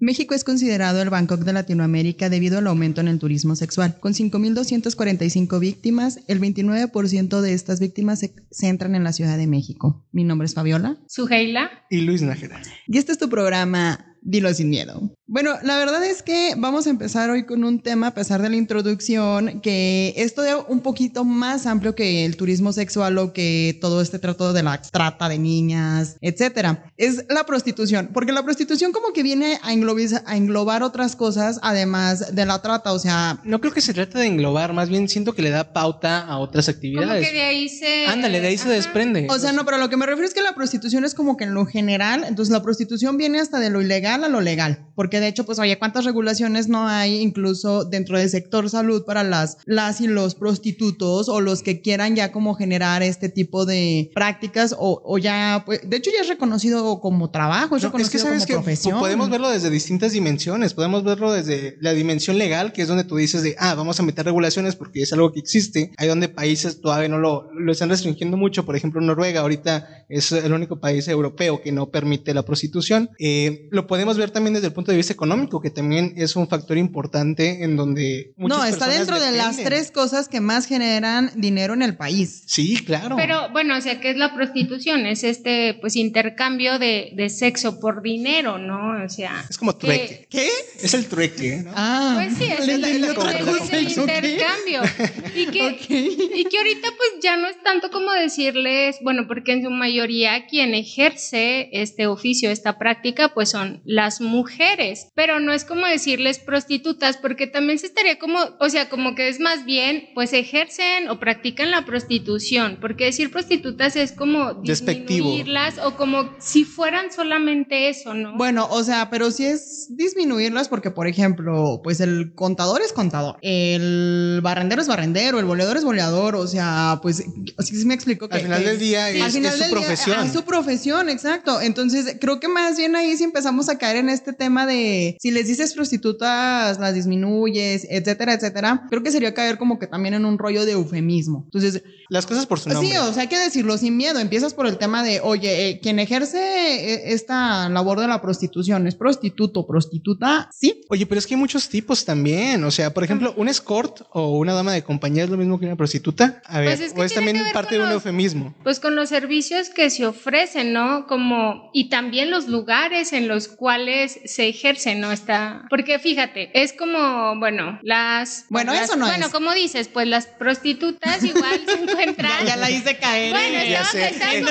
México es considerado el Bangkok de Latinoamérica debido al aumento en el turismo sexual. Con 5.245 víctimas, el 29% de estas víctimas se centran en la Ciudad de México. Mi nombre es Fabiola. Suheila. Y Luis Nájera. Y este es tu programa Dilo sin miedo. Bueno, la verdad es que vamos a empezar hoy con un tema, a pesar de la introducción, que es todavía un poquito más amplio que el turismo sexual o que todo este trato de la trata de niñas, etcétera. Es la prostitución, porque la prostitución como que viene a englobar, a englobar otras cosas además de la trata, o sea... No creo que se trate de englobar, más bien siento que le da pauta a otras actividades. Como que de ahí se... Ándale, de ahí se desprende. O sea, no, pero lo que me refiero es que la prostitución es como que en lo general, entonces la prostitución viene hasta de lo ilegal a lo legal, porque de hecho, pues oye, ¿cuántas regulaciones no hay incluso dentro del sector salud para las, las y los prostitutos o los que quieran ya como generar este tipo de prácticas o, o ya, pues, de hecho ya es reconocido como trabajo, es No, reconocido es que sabes como que profesión. podemos verlo desde distintas dimensiones. Podemos verlo desde la dimensión legal, que es donde tú dices de, ah, vamos a meter regulaciones porque es algo que existe. Hay donde países todavía no lo, lo están restringiendo mucho. Por ejemplo, Noruega ahorita es el único país europeo que no permite la prostitución. Eh, lo podemos ver también desde el punto de vista económico, que también es un factor importante en donde muchas No, está personas dentro de las tres cosas que más generan dinero en el país. Sí, claro. Pero bueno, o sea, ¿qué es la prostitución? Es este, pues, intercambio de, de sexo por dinero, ¿no? O sea... es como que- trueque. ¿Qué? Es el trueque, ¿no? Ah, Pues sí, es le el, el- cosa, es el intercambio. Y que, y que ahorita pues ya no es tanto como decirles, bueno, porque en su mayoría quien ejerce este oficio, esta práctica, pues son las mujeres, pero no es como decirles prostitutas, porque también se estaría como, o sea, como que es más bien, pues ejercen o practican la prostitución, porque decir prostitutas es como Despectivo. disminuirlas o como si fueran solamente eso, ¿no? Bueno, o sea, pero sí es disminuirlas porque, por ejemplo, pues el contador es contador, el barrendero es barrendero, el boleador es boleador, o sea, pues así sí me explico que Al final que del día al es, final es su del profesión. es su profesión, exacto. Entonces, creo que más bien ahí sí empezamos a caer en este tema de si les dices prostitutas, las disminuyes, etcétera, etcétera. Creo que sería caer como que también en un rollo de eufemismo. Entonces, Las cosas por su nombre. Sí, o sea, hay que decirlo sin miedo. Empiezas por el tema de, oye, eh, quien ejerce eh, esta labor de la prostitución es prostituto, prostituta, sí. Oye, pero es que hay muchos tipos también. O sea, por ejemplo, un escort o una dama de compañía es lo mismo que una prostituta. A ver, Pues es que o es también parte con de un los- eufemismo. Pues con los servicios que se ofrecen, ¿no? Como, y también los lugares en los cuales se ejercen, ¿no? Está, porque fíjate, es como, bueno, las... Bueno, las- eso no Bueno, es. como dices, pues las prostitutas igual se encuentran... Ya la hice caer. Bueno, eh. ya estaba sé. pensando,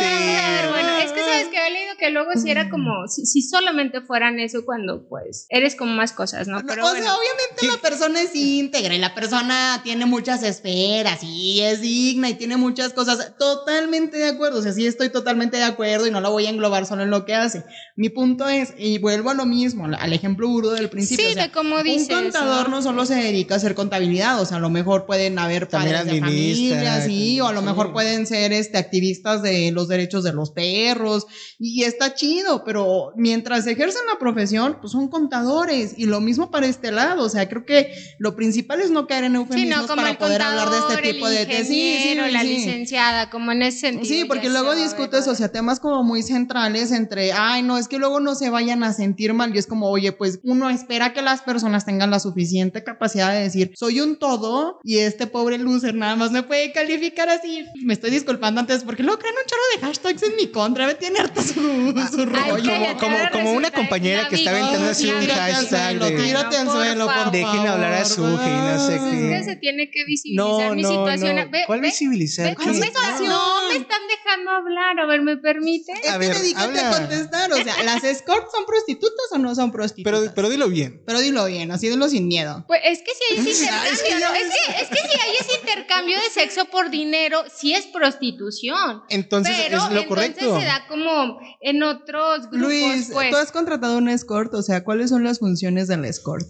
Eh, bueno, este- es que sabes que había leído que luego si era como, si, si solamente fueran eso cuando pues eres como más cosas, ¿no? Pero o bueno. sea, obviamente la persona es íntegra y la persona tiene muchas esferas y es digna y tiene muchas cosas. Totalmente de acuerdo. O sea, sí estoy totalmente de acuerdo y no la voy a englobar solo en lo que hace. Mi punto es, y vuelvo a lo mismo, al ejemplo burdo del principio. Sí, o sea, de como dices. Un contador no solo se dedica a hacer contabilidad, o sea, a lo mejor pueden haber También padres de administra, familia, sí, o a lo sí. mejor pueden ser este activistas de los derechos de los perros, y está chido, pero mientras ejercen la profesión, pues son contadores, y lo mismo para este lado, o sea, creo que lo principal es no caer en Sí, eufemismos no, como para poder hablar de este tipo de de- sí, sí, la sí. licenciada, como en ese sentido. Sí, porque luego discutes, o sea, temas como muy centrales entre, ay, no, es que luego no se vayan a sentir mal. Y es como, oye, pues uno espera que las personas tengan la suficiente capacidad de decir, soy un todo y este pobre loser nada más me puede calificar así. Me estoy disculpando antes porque luego crean un chorro de hashtags en mi contra. Me tiene harta su, su rollo. como- ahora como una compañera que está víctima. aventando así un tírate al hashtag suelo, de- tírate al suelo. Dejen hablar a Suge y no sé qué. es que se tiene que visibilizar No, mi no, situación. no. Ve- ¿Cuál ve- visibilizar? no, me, situación? no me están dejando hablar. A ver, ¿me permite? Es A que ver, dedícate habla. a contestar. O sea, ¿las escorts son prostitutas o no son prostitutas? Pero, pero dilo bien. Pero dilo bien, así dilo sin miedo. Pues es que si hay ese Ay, es que intercambio, es, que, es que si hay ese intercambio de sexo por dinero, sí es prostitución. Entonces pero es lo entonces correcto. se da como en otros grupos, Luis, pues. tú has contratado un escort, o sea, ¿cuáles son las funciones del escort?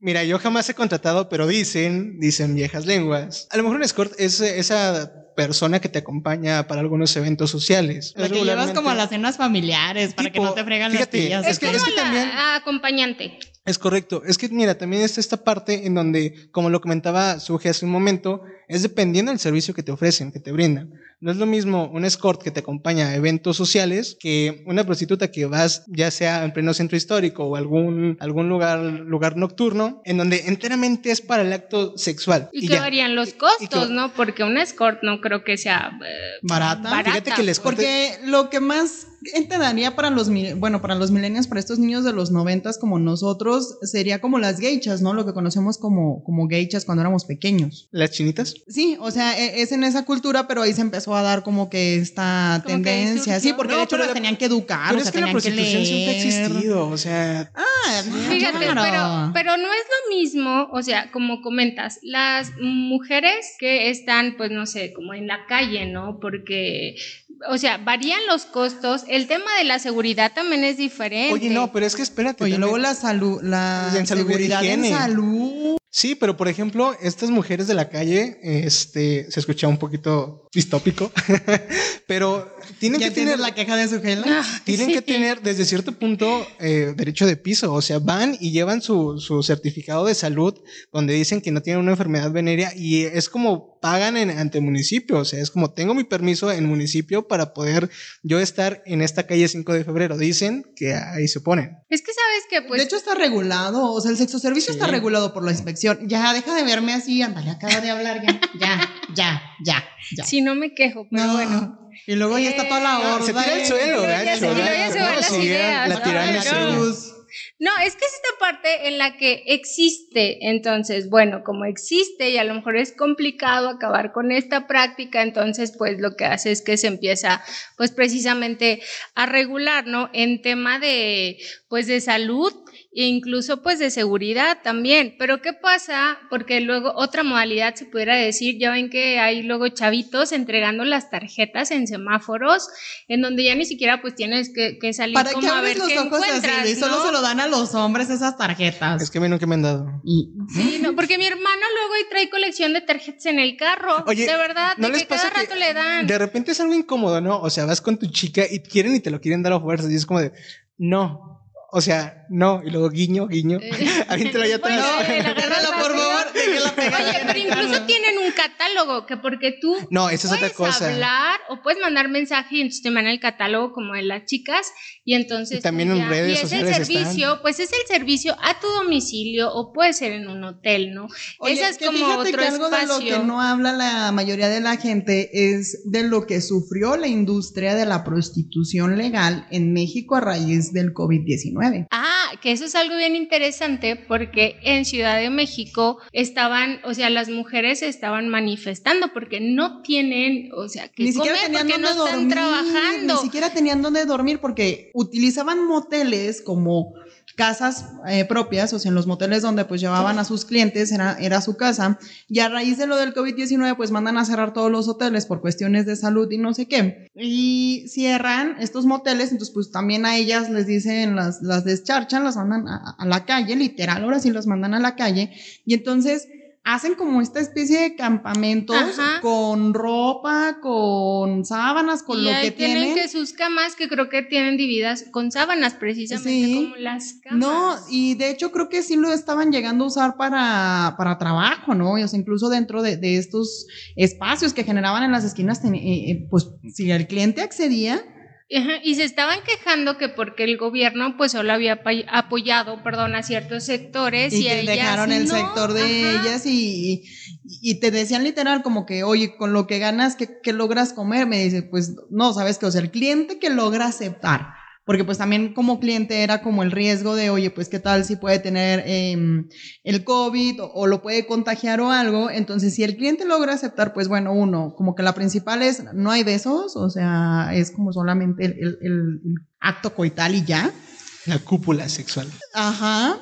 Mira, yo jamás he contratado, pero dicen, dicen viejas lenguas. A lo mejor un escort es esa persona que te acompaña para algunos eventos sociales. La que llevas como a las cenas familiares para que no te fregan fíjate, las pillas. es es que- como es que la también- acompañante. Es correcto. Es que, mira, también está esta parte en donde, como lo comentaba Suge hace un momento, es dependiendo del servicio que te ofrecen, que te brindan. no es lo mismo un escort que te acompaña a eventos sociales que una prostituta que vas ya sea en pleno centro histórico o algún, algún lugar, lugar nocturno en donde enteramente es para el acto sexual. Y, que varían los costos, ¿no? Porque un escort no creo que sea eh, barata. Fíjate que el escort Porque lo que más te daría para los, bueno, para los millennials, para estos niños de los noventas como nosotros, sería como las geichas, ¿no? Lo que conocemos como, como geichas cuando éramos pequeños. ¿Las chinitas? Sí, o sea, e, es en esa cultura, pero ahí se empezó a dar como que esta tendencia. Sí, porque de hecho las tenían que educar, pero o sea, es que la que prostitución siempre ha existido, o sea... Ah, Fíjate, claro. pero, pero no es lo mismo, o sea, como comentas, las mujeres que están, pues no sé, como en la calle, ¿no? Porque, o sea, varían los costos. El tema de la seguridad también es diferente. Oye, no, pero es que espérate. Oye, también- luego la salud, la En salud y seguridad en higiene. salud. Sí, pero por ejemplo, estas mujeres de la calle, este, se escucha un poquito distópico, pero tienen Ya que tener la queja de su gela. Ah, Tienen sí. que tener desde cierto punto eh, derecho de piso, o sea, van y llevan su, su certificado de salud donde dicen que no tienen una enfermedad venérea y es como pagan en, ante el municipio, o sea, es como tengo mi permiso en municipio para poder yo estar en esta calle 5 de febrero, dicen que ahí se ponen. Es que sabes que, pues, de hecho, está regulado. O sea, el sexo servicio Sí. está regulado por la inspección. Ya, deja de verme así. Ándale, acaba de hablar ya. Ya, ya, ya, ya. si no me quejo, pero No. bueno. Y luego ya está toda la Eh, horda. se tira el suelo, se- y luego ya gacho, se van ¿no? las ideas. La serio. No. Es que es esta parte en la que existe, entonces, bueno, como existe y a lo mejor es complicado acabar con esta práctica, entonces, pues lo que hace es que se empieza, pues precisamente a regular, ¿no? En tema de, pues de salud e incluso pues de seguridad también. Pero ¿qué pasa? Porque luego otra modalidad se pudiera decir, ya ven que hay luego chavitos entregando las tarjetas en semáforos, en donde ya ni siquiera pues tienes que, que salir ¿Para qué como a abres ver los qué ojos así? encuentras, Luis? Solo se lo dan a los hombres esas tarjetas. Es que a mí nunca me han dado. Y- Sí, no, porque mi hermano luego ahí trae colección de tarjetas en el carro. Oye, de verdad, ¿no de les que cada pasa que rato le dan. De repente es algo incómodo, ¿no? O sea, vas con tu chica y quieren y te lo quieren dar a fuerzas y es como de, no. O sea, no. Y luego guiño, guiño. Eh, allá atrás. por favor, pegar Oye, pero incluso tienen un catálogo que porque tú No, esa es otra puedes cosa. hablar o puedes mandar mensaje y entonces te mandan el catálogo como de las chicas y entonces Y también en ya- redes y es sociales el servicio, están. pues es el servicio a tu domicilio o puede ser en un hotel, ¿no? Oye, Esa es que como otro que algo de lo que no habla la mayoría de la gente es de lo que sufrió la industria de la prostitución legal en México a raíz del COVID-19. Ah, que eso es algo bien interesante porque en Ciudad de México estaban, o sea, las mujeres estaban manifestando porque no tienen, o sea, que Ni comer siquiera tenían porque no dónde están dormir, trabajando. Ni siquiera tenían dónde dormir porque utilizaban moteles como casas eh, propias, o sea, en los moteles donde pues llevaban a sus clientes, era, era su casa, y a raíz de lo del COVID-19 pues mandan a cerrar todos los hoteles por cuestiones de salud y no sé qué, y cierran estos moteles, entonces pues también a ellas les dicen, las, las descharchan, las mandan a, a la calle, literal, ahora sí las mandan a la calle, y entonces hacen como esta especie de campamentos Ajá. con ropa, con sábanas, con y lo que tienen tienen. que sus camas que creo que tienen divididas con sábanas precisamente Sí. como las camas. No, y de hecho creo que sí lo estaban llegando a usar para, para trabajo, ¿no? O sea, incluso dentro de, de estos espacios que generaban en las esquinas, eh, eh, pues si el cliente accedía, Ajá, Y se estaban quejando que porque el gobierno pues solo había apoy- apoyado, perdón, a ciertos sectores y, y te ellas dejaron el no. sector de Ajá. ellas y, y, y te decían literal como que, oye, con lo que ganas, ¿qué, qué logras comer? Me dice, pues no, sabes que, o sea, el cliente que logra aceptar. Porque pues también como cliente era como el riesgo de, oye, pues qué tal si puede tener em, el COVID o, o lo puede contagiar o algo. Entonces, si el cliente logra aceptar, pues bueno, uno, como que la principal es, no hay besos, o sea, es como solamente el, el- el- el acto coital y ya. La cúpula sexual. Ajá.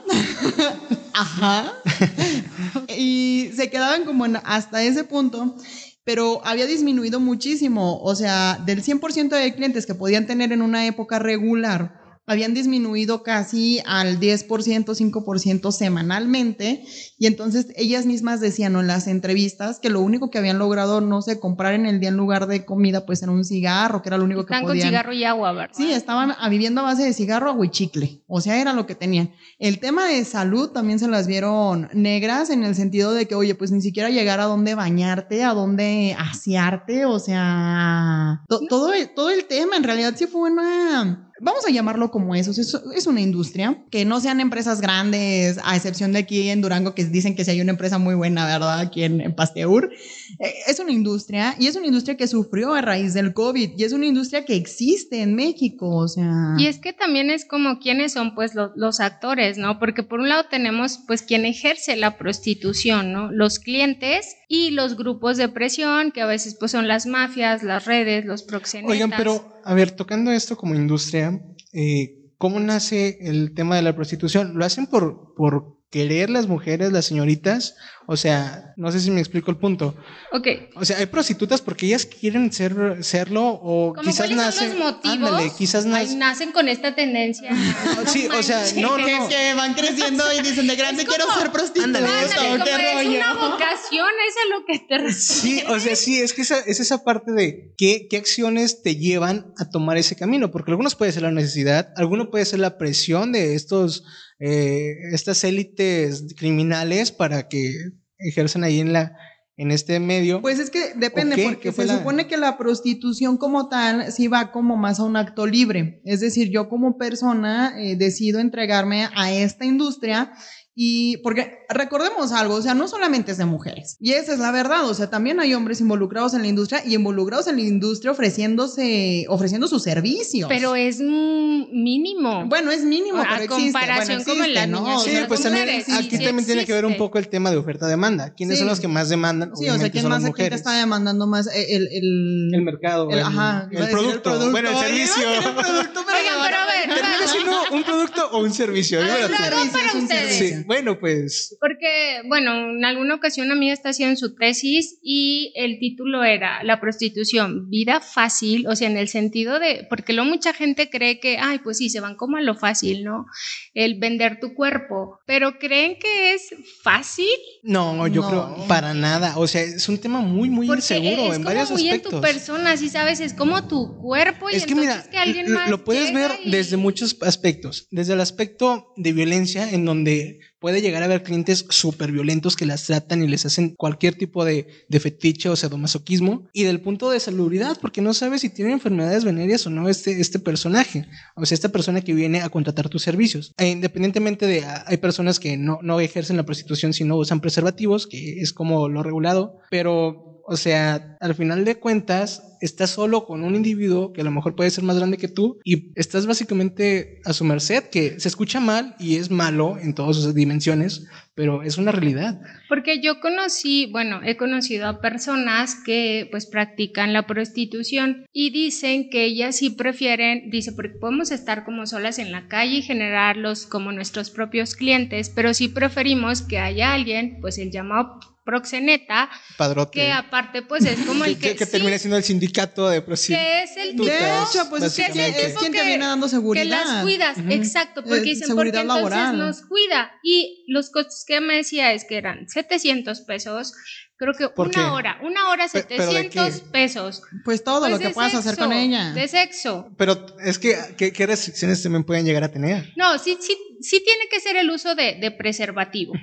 Ajá. y se quedaban como en hasta ese punto, pero había disminuido muchísimo. O sea, del 100% de clientes que podían tener en una época regular, habían disminuido casi al 10%, 5% semanalmente. Y entonces ellas mismas decían en las entrevistas que lo único que habían logrado, no sé, comprar en el día en lugar de comida, pues era un cigarro, que era lo único que podían. con cigarro y agua, ¿verdad? Sí, estaban viviendo a base de cigarro, agua y chicle. O sea, era lo que tenían. El tema de salud también se las vieron negras en el sentido de que, oye, pues ni siquiera llegar a dónde bañarte, a dónde asearte, o sea, todo, todo el tema en realidad sí fue una vamos a llamarlo como eso, es, una industria, que no sean empresas grandes, a excepción de aquí en Durango, que dicen que si hay una empresa muy buena, ¿verdad? Aquí en, Pasteur. Eh, es una industria y es una industria que sufrió a raíz del COVID y es una industria que existe en México, o sea. Y es que también es como quiénes son pues los actores, ¿no? Porque por un lado tenemos pues quien ejerce la prostitución, ¿no? Los clientes y los grupos de presión, que a veces pues son las mafias, las redes, los proxenetas. Oigan, pero a ver, tocando esto como industria, eh, ¿cómo nace el tema de la prostitución? ¿Lo hacen por, por querer las mujeres, las señoritas, o sea, no sé si me explico el punto. Ok. O sea, hay prostitutas porque ellas quieren ser, serlo o quizás nacen. Son los motivos? Ándale, quizás nacen con esta tendencia. sí, o sea, no, no, Que van creciendo y dicen de grande quiero ser prostituta. Ándale, es, una vocación, es a lo que te refieres. Sí, o sea, sí, es que esa, es esa parte de qué, qué acciones te llevan a tomar ese camino, porque algunos puede ser la necesidad, alguno puede ser la presión de estos eh, estas élites criminales para que ejercen ahí en la en este medio. Pues es que depende, porque se supone que la prostitución como tal sí va como más a un acto libre. Es decir, yo como persona eh, decido entregarme a esta industria y porque recordemos algo, o sea, no solamente es de mujeres. Y esa es la verdad, o sea, también hay hombres involucrados en la industria y involucrados en la industria ofreciéndose, ofreciendo sus servicios. Pero es mínimo. Bueno, es mínimo, a pero comparación con la ¿no? Sí, pues también aquí también tiene que ver un poco el tema de oferta-demanda. ¿Quiénes son los que más demandan? Sí, o sea, ¿quién más aquí está demandando más el, el, el mercado? El, ajá, el, producto, bueno, el servicio. Oigan, pero a ver, un producto o un servicio. para ustedes. Bueno, pues. Porque, bueno, en alguna ocasión a mí está haciendo su tesis y el título era La prostitución, vida fácil, o sea, en el sentido de, porque luego mucha gente cree que, ay, pues sí, se van como a lo fácil, ¿no? El vender tu cuerpo, pero ¿creen que es fácil? No, yo creo para nada, o sea, es un tema muy, muy inseguro en varios muy aspectos. en tu persona, si sabes, es como tu cuerpo y es que mira, que alguien más lo puedes ver desde muchos aspectos, desde el aspecto de violencia en donde puede llegar a haber clientes súper violentos que las tratan y les hacen cualquier tipo de, de fetiche o sadomasoquismo. Y del punto de salubridad, porque no sabes si tiene enfermedades venéreas o no este, este personaje. O sea, esta persona que viene a contratar tus servicios. E independientemente de, ah, hay personas que no, no ejercen la prostitución si no usan preservativos, que es como lo regulado, pero o sea, al final de cuentas, estás solo con un individuo que a lo mejor puede ser más grande que tú y estás básicamente a su merced, que se escucha mal y es malo en todas sus dimensiones, pero es una realidad. Porque yo conocí, bueno, he conocido a personas que pues practican la prostitución y dicen que ellas sí prefieren, dice, porque podemos estar como solas en la calle y generarlos como nuestros propios clientes, pero sí preferimos que haya alguien, pues el llamado proxeneta, Padrote. que aparte pues es como el que... que, termina siendo el sindicato de prostitutas. Que es el De hecho, pues es, es, quien te viene dando seguridad. Que las cuidas, exacto, porque dicen, seguridad porque laboral. entonces nos cuida. Y los costos que me decía es que eran 700 pesos, creo que una hora, una hora 700 pesos. Pues todo lo pues que puedas hacer con ella. De sexo. Pero es que, ¿qué, ¿qué, restricciones también pueden llegar a tener? No, sí, sí, sí tiene que ser el uso de, de preservativo.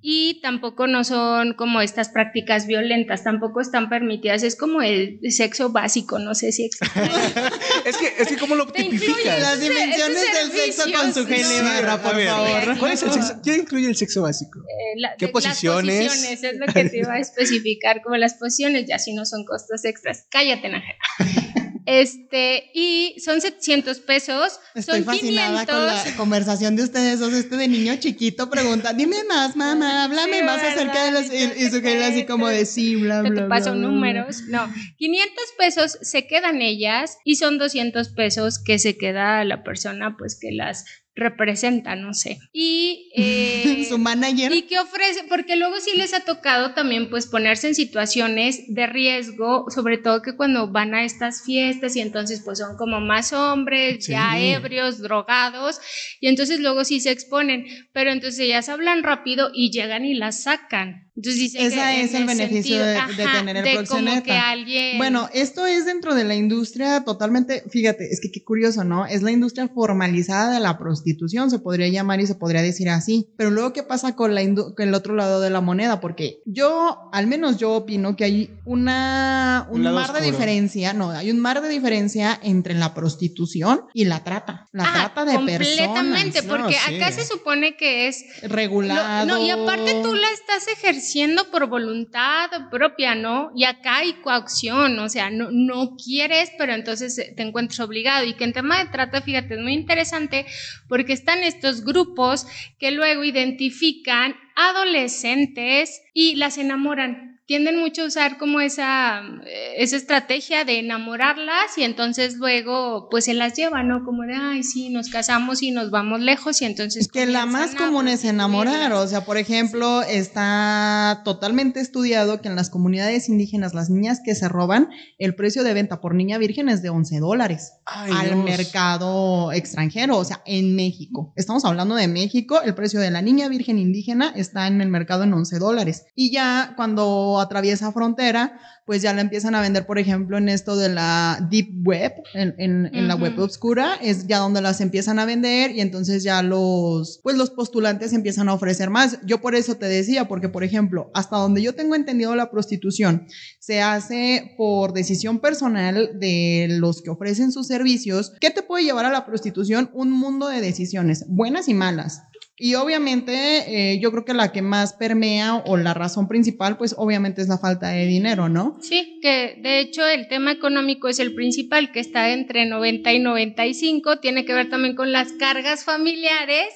Y tampoco no son como estas prácticas violentas, tampoco están permitidas. Es como el sexo básico, no sé si es que, es que ¿cómo lo tipificas? Las dimensiones del sexo con su género, por favor. ¿Cuál es el sexo? ¿Qué incluye el sexo básico? Eh, ¿Qué posiciones? Las posiciones es lo que te iba a especificar, como las posiciones, ya si no son costos extras. Cállate, Nájera. Este, y son 700 pesos. Estoy son fascinada con la conversación de ustedes dos. Este de niño chiquito pregunta, dime más, mamá, háblame más acerca de los. Y, su así como de sí, bla, bla. Te paso números. No, 500 pesos se quedan ellas y son 200 pesos que se queda la persona, pues que las representa, no sé. Y eh, su manager. Y qué ofrece, porque luego sí les ha tocado también pues ponerse en situaciones de riesgo, sobre todo que cuando van a estas fiestas y entonces pues son como más hombres, ya ebrios, drogados, y entonces luego sí se exponen, pero entonces ellas hablan rápido y llegan y las sacan. Entonces dice Ese es el beneficio de, tener el proxeneta. Bueno, esto es dentro de la industria totalmente, fíjate, es que qué curioso, ¿no? Es la industria formalizada de la prostitución, se podría llamar y se podría decir así. Pero luego, ¿qué pasa con, la con el otro lado de la moneda? Porque yo, al menos yo opino que hay una, un, mar de diferencia, no, hay un mar de diferencia entre la prostitución y la trata. La ah, trata de personas. Completamente, porque acá se supone que es regulado. no, y aparte tú la estás ejerciendo siendo por voluntad propia, ¿no? Y acá hay coacción, o sea, no, no quieres, pero entonces te encuentras obligado. Y que en tema de trata, fíjate, es muy interesante porque están estos grupos que luego identifican adolescentes y las enamoran tienden mucho a usar como esa, eh, esa estrategia de enamorarlas y entonces luego pues se las lleva, ¿no? Como de, ay, sí, nos casamos y nos vamos lejos y entonces... Que la más común es enamorar, o sea, por ejemplo, está totalmente estudiado que en las comunidades indígenas las niñas que se roban, el precio de venta por niña virgen es de 11 dólares al mercado extranjero, o sea, en México. Estamos hablando de México, el precio de la niña virgen indígena está en el mercado en 11 dólares. Y ya cuando atraviesa frontera, pues ya la empiezan a vender, por ejemplo, en esto de la deep web, en, la web oscura, es ya donde las empiezan a vender y entonces ya los, pues los postulantes empiezan a ofrecer más. Yo por eso te decía, porque por ejemplo, hasta donde yo tengo entendido la prostitución, se hace por decisión personal de los que ofrecen sus servicios. ¿Qué te puede llevar a la prostitución? Un mundo de decisiones, buenas y malas. Y obviamente eh, yo creo que la que más permea o la razón principal, pues obviamente es la falta de dinero, ¿no? Sí, que de hecho el tema económico es el principal, que está entre 90 y 95, tiene que ver también con las cargas familiares,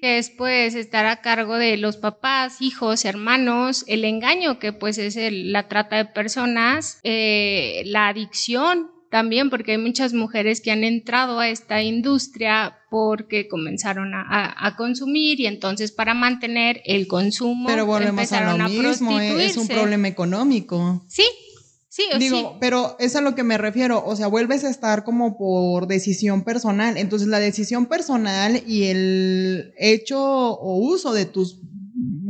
que es pues estar a cargo de los papás, hijos, hermanos, el engaño, que pues es la trata de personas, eh, la adicción, también porque hay muchas mujeres que han entrado a esta industria porque comenzaron a, consumir y entonces para mantener el consumo pero volvemos a lo mismo ¿eh? es un problema económico sí Sí, Digo, pero es a lo que me refiero, o sea, vuelves a estar como por decisión personal. Entonces, la decisión personal y el hecho o uso de tus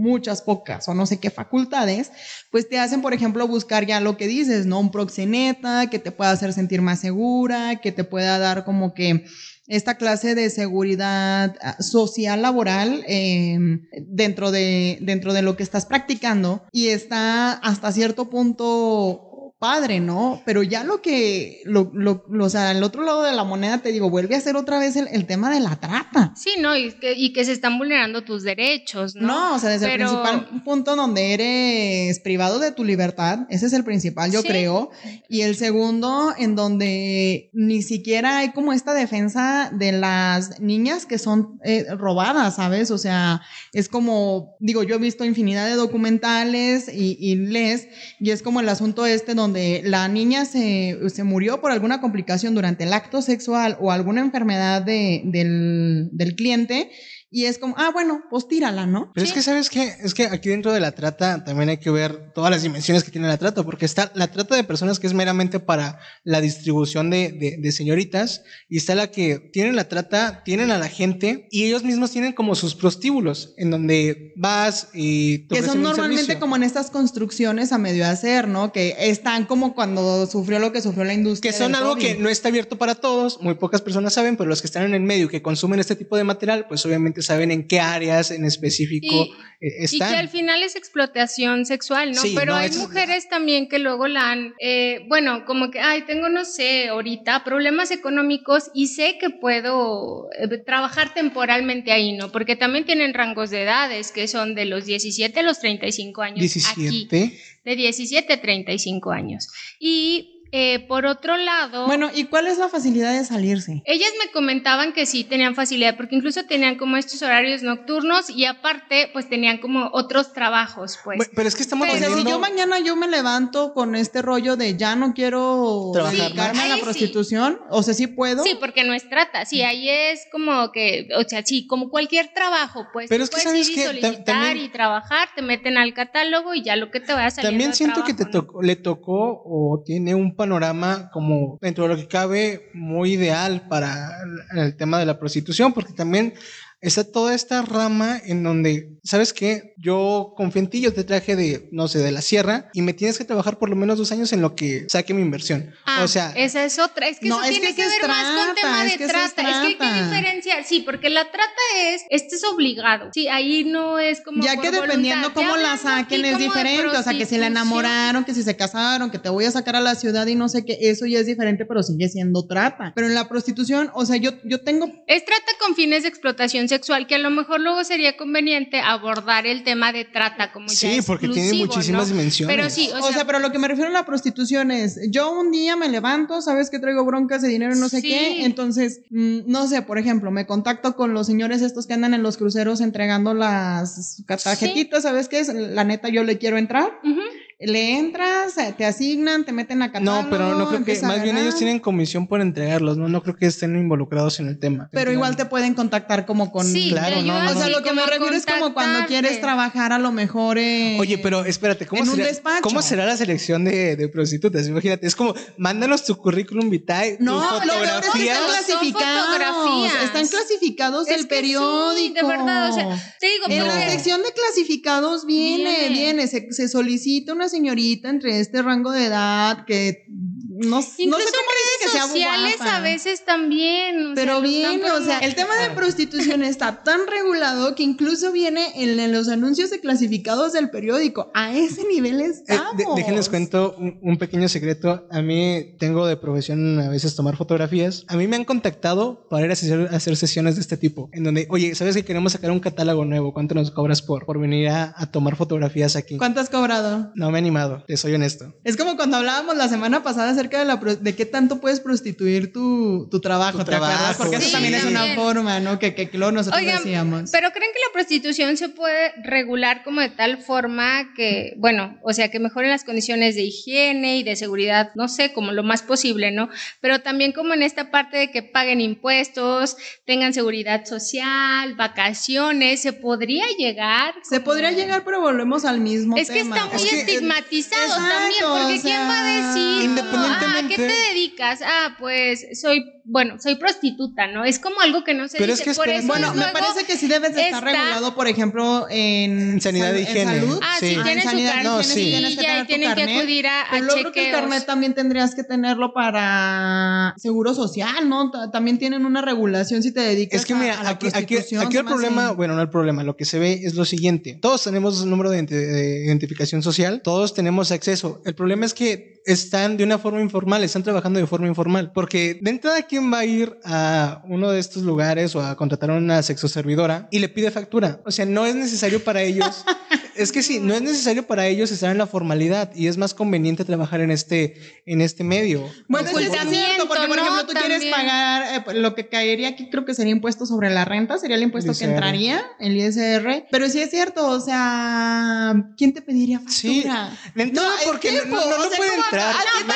muchas pocas o no sé qué facultades, pues te hacen, por ejemplo, buscar ya lo que dices, ¿no? Un proxeneta que te pueda hacer sentir más segura, que te pueda dar como que esta clase de seguridad ah, social laboral em, dentro, de, dentro de lo que estás practicando y está hasta cierto punto padre, ¿no? Pero ya lo que, lo, lo, o sea, el otro lado de la moneda, te digo, vuelve a ser otra vez el, tema de la trata. Sí, ¿no? Y que, y que, se están vulnerando tus derechos, ¿no? No, o sea, desde el principal punto donde eres privado de tu libertad, ese es el principal, yo creo. Y el segundo, en donde ni siquiera hay como esta defensa de las niñas que son eh, robadas, ¿sabes? O sea, es como, digo, yo he visto infinidad de documentales y, y les, y es como el asunto este donde la niña se, murió por alguna complicación durante el acto sexual o alguna enfermedad del, del cliente y es como, ah, bueno, pues tírala, ¿no? Pero es que, ¿sabes qué? Es que aquí dentro de la trata también hay que ver todas las dimensiones que tiene la trata, porque está la trata de personas que es meramente para la distribución de, de, señoritas, y está la que tienen la trata, tienen a la gente, y ellos mismos tienen como sus prostíbulos, en donde vas y... que son normalmente como en estas construcciones a medio hacer, ¿no? Que están como cuando sufrió lo que sufrió la industria. Que son algo que no está abierto para todos, muy pocas personas saben, pero los que están en el medio que consumen este tipo de material, pues obviamente saben en qué áreas en específico están. Y que al final es explotación sexual, ¿no? Pero hay mujeres también que luego la han, eh, bueno, como que, ay, tengo, no sé, ahorita problemas económicos y sé que puedo eh, trabajar temporalmente ahí, ¿no? Porque también tienen rangos de edades que son de los 17 a los 35 años. 17. de 17 a 35 años. Y Eh, por otro lado... Bueno, ¿y cuál es la facilidad de salirse? Ellas me comentaban que sí tenían facilidad, porque incluso tenían como estos horarios nocturnos y aparte, pues tenían como otros trabajos, pues. Pero es que estamos O sea, si yo mañana yo me levanto con este rollo de ya no quiero Trabajar dedicarme más. a la sí. prostitución, o sea, sí puedo. Sí, porque no es trata. Sí, ahí es como que, o sea, sí, como cualquier trabajo, pues. Pero es que puedes sabes ir y solicitar también- y trabajar, te meten al catálogo y ya lo que te vaya a salir. También siento que te tocó, le tocó o tiene un panorama como dentro de lo que cabe muy ideal para el, tema de la prostitución, porque también está toda esta rama en donde, ¿sabes qué? Yo confío en ti, yo te traje de, no sé, de la sierra y me tienes que trabajar por lo menos dos años en lo que saque mi inversión. Ah, o sea, esa es otra. Es que No, eso es tiene que que, ver más con tema es de que es trata. Es que hay que diferenciar. Sí, porque la trata es, este es obligado. Sí, ahí no es como. Ya por que dependiendo voluntad. Cómo la saquen es diferente, o sea, que si la enamoraron, que si se casaron, que te voy a sacar a la ciudad y no sé qué, eso ya es diferente, pero sigue siendo trata. Pero en la prostitución, o sea, yo, yo tengo Es trata con fines de explotación sexual, que a lo mejor luego sería conveniente abordar el tema de trata como ya sí, porque tiene muchísimas ¿no? dimensiones. Pero sí, o, O, sea, pero lo que me refiero a la prostitución es, yo un día me levanto, sabes que traigo broncas de dinero y no sé Sí. qué, entonces, mm, no sé, por ejemplo, me contacto con los señores estos que andan en los cruceros entregando las tarjetitas, ¿sabes qué es? La neta, yo le quiero entrar. Le entras, eh, te asignan, te meten a catálogo. no, pero no creo que, más bien ellos tienen comisión por entregarlos, ¿no? No creo que estén involucrados en el tema. Pero igual te pueden contactar como con... Sí, Claro, no, no, O sea, lo que me refiero es como cuando quieres trabajar a lo mejor en... Oye, pero espérate, ¿cómo, será. ¿cómo será la selección de, de prostitutas? Imagínate, es como, mándanos tu currículum vitae, No, tu lo peor es que fotografía. están clasificados. fotografías. Están clasificados Es sí, periódico. de verdad, o sea, te digo, En la sección de clasificados viene, Viene. viene, se, se solicita una señorita entre este rango de edad que no, no sé cómo Incluso dice que en sea redes sociales guapa. a veces también. o Pero viene, o sea, el tema de Claro. prostitución está tan regulado que incluso viene en, en los anuncios de clasificados del periódico. A ese nivel Eh, estamos. de- déjenles cuento un, un pequeño secreto. A mí tengo de profesión a veces tomar fotografías. A mí me han contactado para ir a hacer, a hacer sesiones de este tipo, en donde, oye, ¿sabes que queremos sacar un catálogo nuevo? ¿Cuánto nos cobras por, por venir a, a tomar fotografías aquí? ¿Cuánto has cobrado? No me he animado, te soy honesto. Es como cuando hablábamos la semana pasada acerca de la pro- de qué tanto puedes prostituir tu, tu trabajo, Tu ¿te acuerdas? trabajo, Porque eso también es una forma, ¿no? Que, que, que luego nosotros Oigan, decíamos. Pero creen que la prostitución se puede regular como de tal forma que, bueno, o sea, que mejoren las condiciones de higiene y de seguridad, no sé, como lo más posible, ¿no? Pero también como en esta parte de que paguen impuestos, tengan seguridad social, vacaciones, se podría llegar. Se podría llegar, pero volvemos al mismo Es que está muy Es que, eh, estigmatizado exacto, también, porque o ¿quién va a decir? como, ah, ¿a qué te dedicas? Ah, pues soy, bueno, soy prostituta, ¿no? Es como algo que no se Pero es que Por eso Bueno, es me parece que sí debes de estar regulado, por ejemplo, en, sanidad en higiene. salud. Ah, Sí. sí, Ah, en tienen su sanidad, carnet. no, tienes- sí. tienes que ya tener tu tienen que acudir a, a creo que el chequeos. carnet también tendrías que tenerlo para seguro social, ¿no? Ta- También tienen una regulación si te dedicas Es que a- mira, a la aquí, aquí, prostitución, aquí el problema, bueno, no el problema, lo que se ve es lo siguiente. Todos tenemos un número de, de identificación social, todos tenemos acceso. El problema es que están de una forma informal, están trabajando de forma informal, porque de entrada, ¿quién va a ir a uno de estos lugares o a contratar a una sexoservidora y le pide factura? O sea, no es necesario para ellos. Es que sí, no es necesario para ellos estar en la formalidad y es más conveniente trabajar en este, en este medio. Bueno, sí es cierto, porque por ¿no? ejemplo tú quieres pagar, eh, pues, lo que caería aquí creo que sería impuesto sobre la renta, sería el impuesto que entraría, el ISR, pero sí es cierto, o sea, ¿quién te pediría Sí, factura? entrada, es porque que, no- no- no o sea, puede ¿cómo- entrar, no.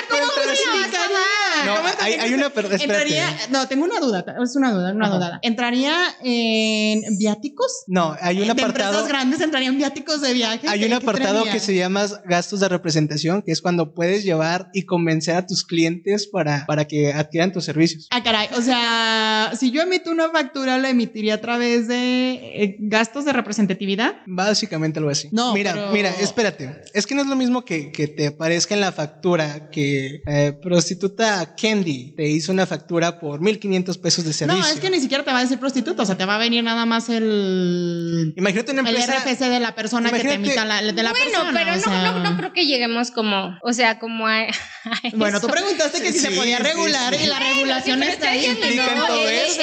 No, ¿Cómo hay, hay una. Entraría, no, tengo una duda, es una duda, una Ajá. duda. ¿Entraría en viáticos? No, hay un de apartado. empresas grandes entrarían viáticos de viaje. Hay ¿Qué- un apartado que se llama gastos de representación, que es cuando puedes llevar y convencer a tus clientes para, para que adquieran tus servicios. Ah, caray. O sea, si yo emito una factura, la emitiría a través de eh, gastos de representatividad. Básicamente algo así. No, mira, pero- mira, espérate. Es que no es lo mismo que, que te aparezca en la factura que eh, prostituta Candy te hizo una factura por 1500 pesos de servicio. No, es que ni siquiera te va a decir prostituta. O sea, te va a venir nada más el. Imagínate una El. RFC de la persona que te Imagínate- emita la, de la bueno, persona. pero o no, sea. no, no creo que lleguemos como, o sea, como a, a Bueno, tú preguntaste que si se Sí, podía sí, regular sí. y la regulación Bueno, está ahí. sí,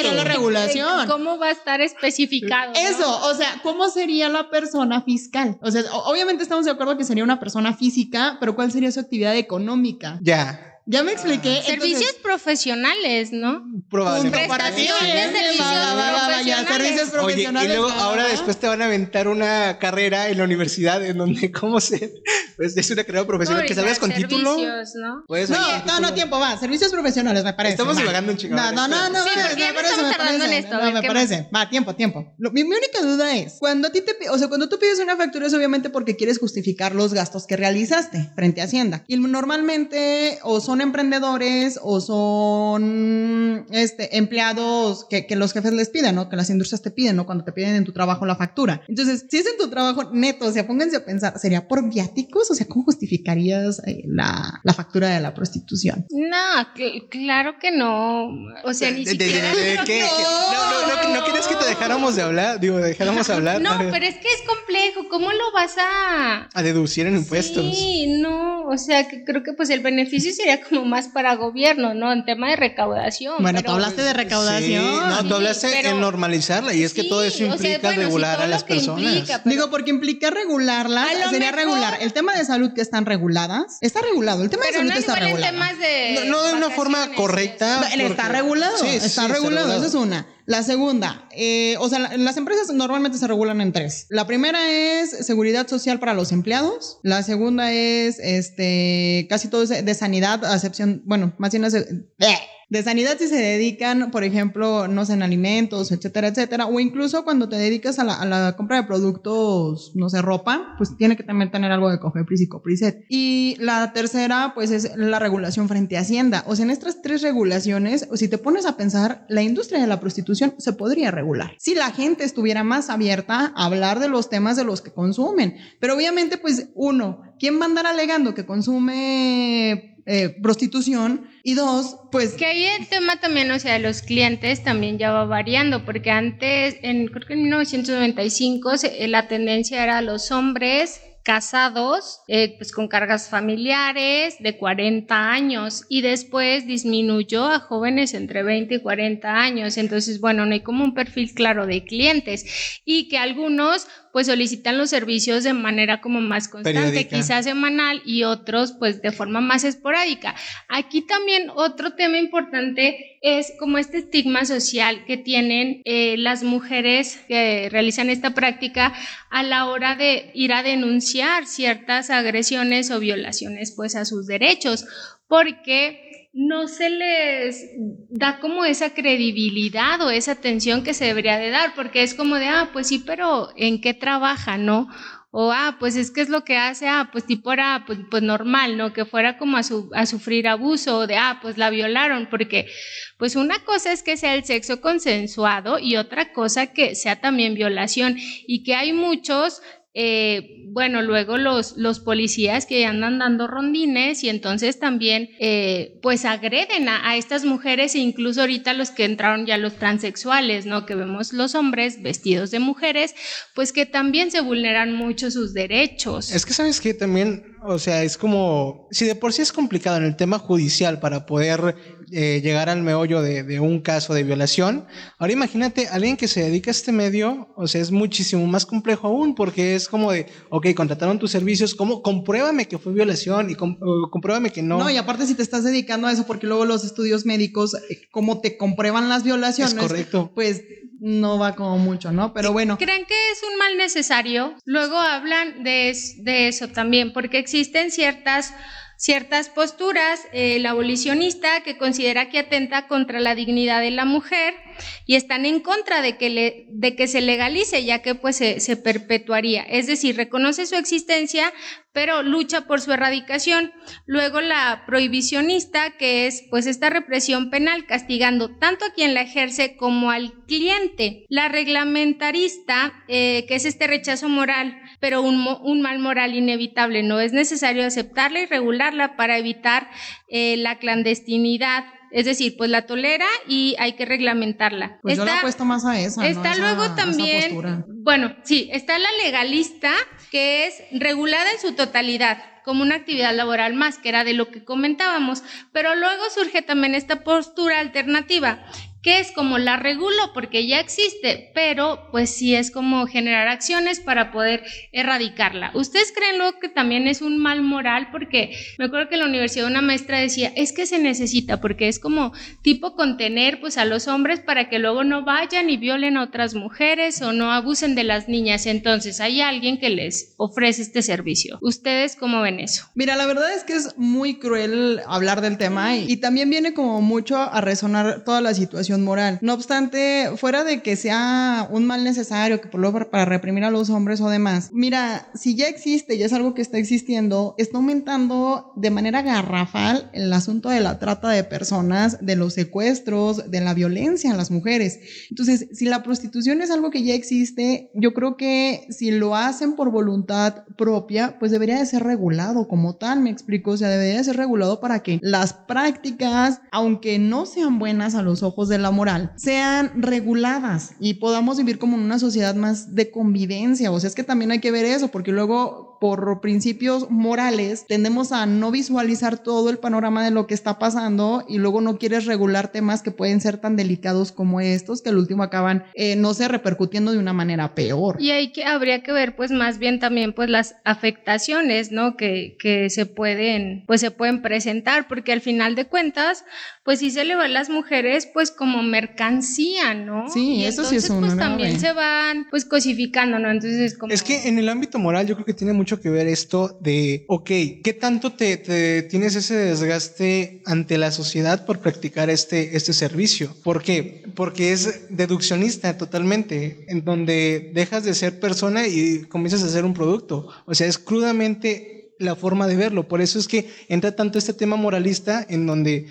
¿no? la regulación. ¿Cómo va a estar especificado? no? Eso, o sea, ¿cómo sería la persona fiscal? O sea, obviamente estamos de acuerdo que sería una persona física, pero ¿cuál sería su actividad económica? Ya. Ya me expliqué. Servicios profesionales, ¿no? Probablemente. Para ti. Prestación de Bien, va, va, va, va, va, ya, servicios servicios Oye, y profesionales. luego ahora después te van a aventar una carrera en la universidad en donde, ¿cómo se? Pues es una carrera profesional que salgas con título. Servicios, ¿no? Puedes No, no, no, tiempo, va. Servicios profesionales, me parece. Estamos va. divagando un chingo, No, no, no, no, Sí, me- me no parece, me parece. esto, No, me ¿qué parece. Va, tiempo, tiempo. Lo- mi, mi única duda es, cuando a ti te, o sea, cuando tú pides una factura es obviamente porque quieres justificar los gastos que realizaste frente a Hacienda. Y normalmente o son emprendedores o son este, empleados que, que los jefes les piden, ¿no? Que las industrias te piden, ¿no? Cuando te piden en tu trabajo la factura. Entonces, si es en tu trabajo neto, o sea, pónganse a pensar, ¿sería por viáticos? O sea, ¿cómo justificarías eh, la, la factura de la prostitución? No, cl- claro que no. O sea, ni ¿De, de- de- siquiera. No, no, no, no querías que te dejáramos de hablar, digo, dejáramos hablar No, pero es que es complejo. ¿Cómo lo vas a.? a deducir en impuestos. Sí, no, o sea, que creo que pues el beneficio sería como más para gobierno, ¿no? En tema de recaudación. Bueno, pero- tú hablaste de recaudación. Sí, no, tú Sí, hablaste pero- en normalizarla y es que Sí, todo eso o sea, implica bueno, regular a las personas. implica, pero- Digo, porque implica regularla, sería mejor- regular. El tema de salud que están reguladas, está regulado. El tema Pero de salud no está regulado. temas de. No, no de una forma correcta. Está regulado, Sí, sí, está regulado, esa es una. La segunda, eh, o sea, la- las empresas normalmente se regulan en tres. La primera es seguridad social para los empleados. La segunda es, este, casi todo es de sanidad, a excepción, bueno, más bien de, de sanidad si se dedican, por ejemplo, no sé, en alimentos, etcétera, etcétera. O incluso cuando te dedicas a la, a la compra de productos, no sé, ropa, pues tiene que también tener algo de Cofepris y Copriset. Y la tercera, pues es la regulación frente a Hacienda. O sea, en estas tres regulaciones, si te pones a pensar, la industria de la prostitución se podría regular. Si la gente estuviera más abierta a hablar de los temas de los que consumen. Pero obviamente, pues uno, ¿quién va a andar alegando que consume eh, prostitución? Y dos, pues... Que ahí el tema también, o sea, de los clientes también ya va variando, porque antes, en, creo que en 1995, se- eh, la tendencia era los hombres casados, eh, pues con cargas familiares de 40 años y después disminuyó a jóvenes entre 20 y 40 años. Entonces, bueno, no hay como un perfil claro de clientes y que algunos pues solicitan los servicios de manera como más constante, Periódica. quizás semanal y otros pues de forma más esporádica. Aquí también otro tema importante es como este estigma social que tienen eh, las mujeres que realizan esta práctica a la hora de ir a denunciar ciertas agresiones o violaciones pues a sus derechos, porque no se les da como esa credibilidad o esa atención que se debería de dar, porque es como de, ah, pues sí, pero ¿en qué trabaja, no? O, ah, pues es que es lo que hace, ah, pues tipo era pues, pues normal, ¿no? Que fuera como a, su, a sufrir abuso, o de, ah, pues la violaron, porque pues una cosa es que sea el sexo consensuado y otra cosa que sea también violación y que hay muchos eh, bueno, luego los, los policías que andan dando rondines y entonces también eh, pues agreden a, a, estas mujeres e incluso ahorita los que entraron ya los transexuales, ¿no? Que vemos los hombres vestidos de mujeres, pues que también se vulneran mucho sus derechos. Es que sabes que también, o sea, es como, si de por sí es complicado en el tema judicial para poder eh, llegar al meollo de, de, un caso de violación, ahora imagínate alguien que se dedica a este medio, o sea, es muchísimo más complejo aún porque es como de, ok, contrataron tus servicios, ¿cómo? Compruébame que fue violación y comp compruébame que no. No, y aparte si te estás dedicando a eso, porque luego los estudios médicos, eh, ¿cómo te comprueban las violaciones? Es correcto. Pues no va como mucho, ¿no? Pero bueno. ¿Creen que es un mal necesario? Luego hablan de, de eso también, porque existen ciertas ciertas posturas, eh, el abolicionista que considera que atenta contra la dignidad de la mujer y están en contra de que, le, de que se legalice, ya que pues se, se perpetuaría. Es decir, reconoce su existencia, pero lucha por su erradicación. Luego la prohibicionista, que es pues esta represión penal, castigando tanto a quien la ejerce como al cliente. La reglamentarista, eh, que es este rechazo moral, pero un, un, mal moral inevitable. No es necesario aceptarla y regularla para evitar eh, la clandestinidad. Es decir, pues la tolera y hay que reglamentarla. Pues está, yo la apuesto más a esa. Está ¿no? esa, luego también, bueno, sí, está la legalista, que es regulada en su totalidad como una actividad laboral más, que era de lo que comentábamos, pero luego surge también esta postura alternativa, que es como la regulo porque ya existe, pero pues sí es como generar acciones para poder erradicarla. ¿Ustedes creen luego que también es un mal moral? Porque me acuerdo que en la universidad una maestra decía, es que se necesita, porque es como tipo contener pues a los hombres para que luego no vayan y violen a otras mujeres o no abusen de las niñas. Entonces hay alguien que les ofrece este servicio. ¿Ustedes cómo ven eso? Mira, la verdad es que es muy cruel hablar del tema y, también viene como mucho a resonar toda la situación moral. No obstante, fuera de que sea un mal necesario que por lo para reprimir a los hombres o demás, mira, si ya existe y es algo que está existiendo, está aumentando de manera garrafal el asunto de la trata de personas, de los secuestros, de la violencia a las mujeres. Entonces, si la prostitución es algo que ya existe, yo creo que si lo hacen por voluntad propia, pues debería de ser regulado como tal, me explico, o sea, debería de ser regulado para que las prácticas, aunque no sean buenas a los ojos de la moral, sean reguladas y podamos vivir como en una sociedad más de convivencia. O sea, es que también hay que ver eso, porque luego por principios morales tendemos a no visualizar todo el panorama de lo que está pasando y luego no quieres regular temas que pueden ser tan delicados como estos que al último acaban, eh, no sé, repercutiendo de una manera peor. Y ahí que habría que ver pues más bien también pues las afectaciones, ¿no? Que, que se pueden, pues se pueden presentar porque al final de cuentas pues sí se le va a las mujeres pues mercancía, ¿no? Sí, eso sí es uno. Pues también se van pues cosificando, ¿no? Entonces como... Es que en el ámbito moral yo creo que tiene mucho que ver esto de, ok, ¿qué tanto te, te tienes ese desgaste ante la sociedad por practicar este, este servicio? ¿Por qué? Porque es deduccionista totalmente, en donde dejas de ser persona y comienzas a ser un producto. O sea, es crudamente la forma de verlo. Por eso es que entra tanto este tema moralista en donde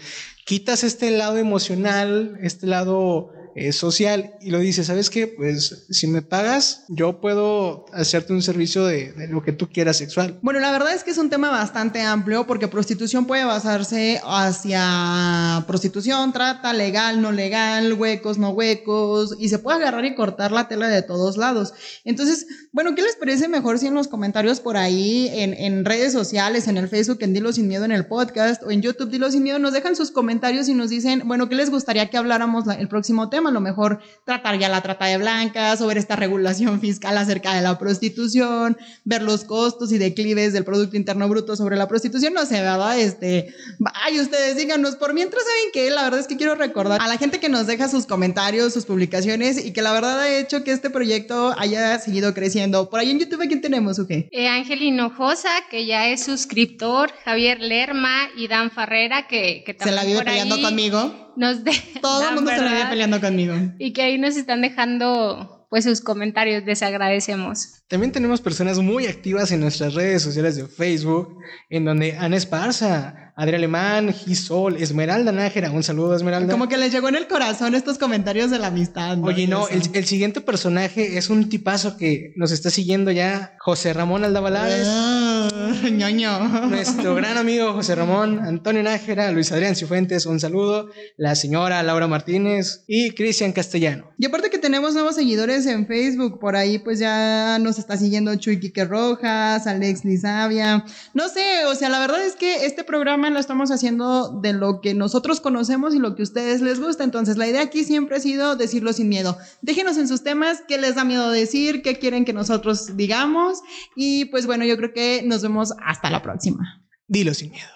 quitas este lado emocional, este lado eh, social y lo dices, ¿sabes qué? Pues si me pagas, yo puedo hacerte un servicio de, lo que tú quieras sexual. Bueno, la verdad es que es un tema bastante amplio porque prostitución puede basarse hacia prostitución, trata, legal, no legal, huecos, no huecos, y se puede agarrar y cortar la tela de todos lados. Entonces, bueno, ¿qué les parece mejor si en los comentarios por ahí, en, en redes sociales, en el Facebook, en Dilo Sin Miedo, en el podcast o en YouTube Dilo Sin Miedo, nos dejan sus comentarios y nos dicen, bueno, ¿qué les gustaría que habláramos el próximo tema? A lo mejor tratar ya la trata de blancas o ver esta regulación fiscal acerca de la prostitución, ver los costos y declives del Producto Interno Bruto sobre la prostitución, no sé, ¿verdad? Este, ay, ustedes díganos, por mientras saben que la verdad es que quiero recordar a la gente que nos deja sus comentarios, sus publicaciones y que la verdad ha hecho que este proyecto haya seguido creciendo. Por ahí en YouTube, ¿a quién tenemos qué? Eh, Ángel Hinojosa, que ya es suscriptor, Javier Lerma y Dan Farrera, que, que también Se la vive peleando conmigo nos de, Todo el mundo se vive peleando conmigo. Y que ahí nos están dejando pues sus comentarios, les agradecemos. También tenemos personas muy activas en nuestras redes sociales de Facebook, en donde Ana Esparza, Adrián Alemán, Gisol, Esmeralda Nájera. Un saludo, Esmeralda. Como que les llegó en el corazón estos comentarios de la amistad. Oye, no, el, siguiente personaje es un tipazo que nos está siguiendo ya, José Ramón Aldavalares. Ah, ñoño. Nuestro gran amigo José Ramón, Antonio Nájera, Luis Adrián Cifuentes, un saludo. La señora Laura Martínez y Cristian Castellano. Y aparte que tenemos nuevos seguidores en Facebook, por ahí pues ya nos está siguiendo Chuy Quique Rojas, Alex Lizavia. No sé, o sea, la verdad es que este programa lo estamos haciendo de lo que nosotros conocemos y lo que a ustedes les gusta. Entonces, la idea aquí siempre ha sido decirlo sin miedo. Déjenos en sus temas qué les da miedo decir, qué quieren que nosotros digamos. Y pues bueno, yo creo que nos vemos hasta la próxima. Dilo sin miedo.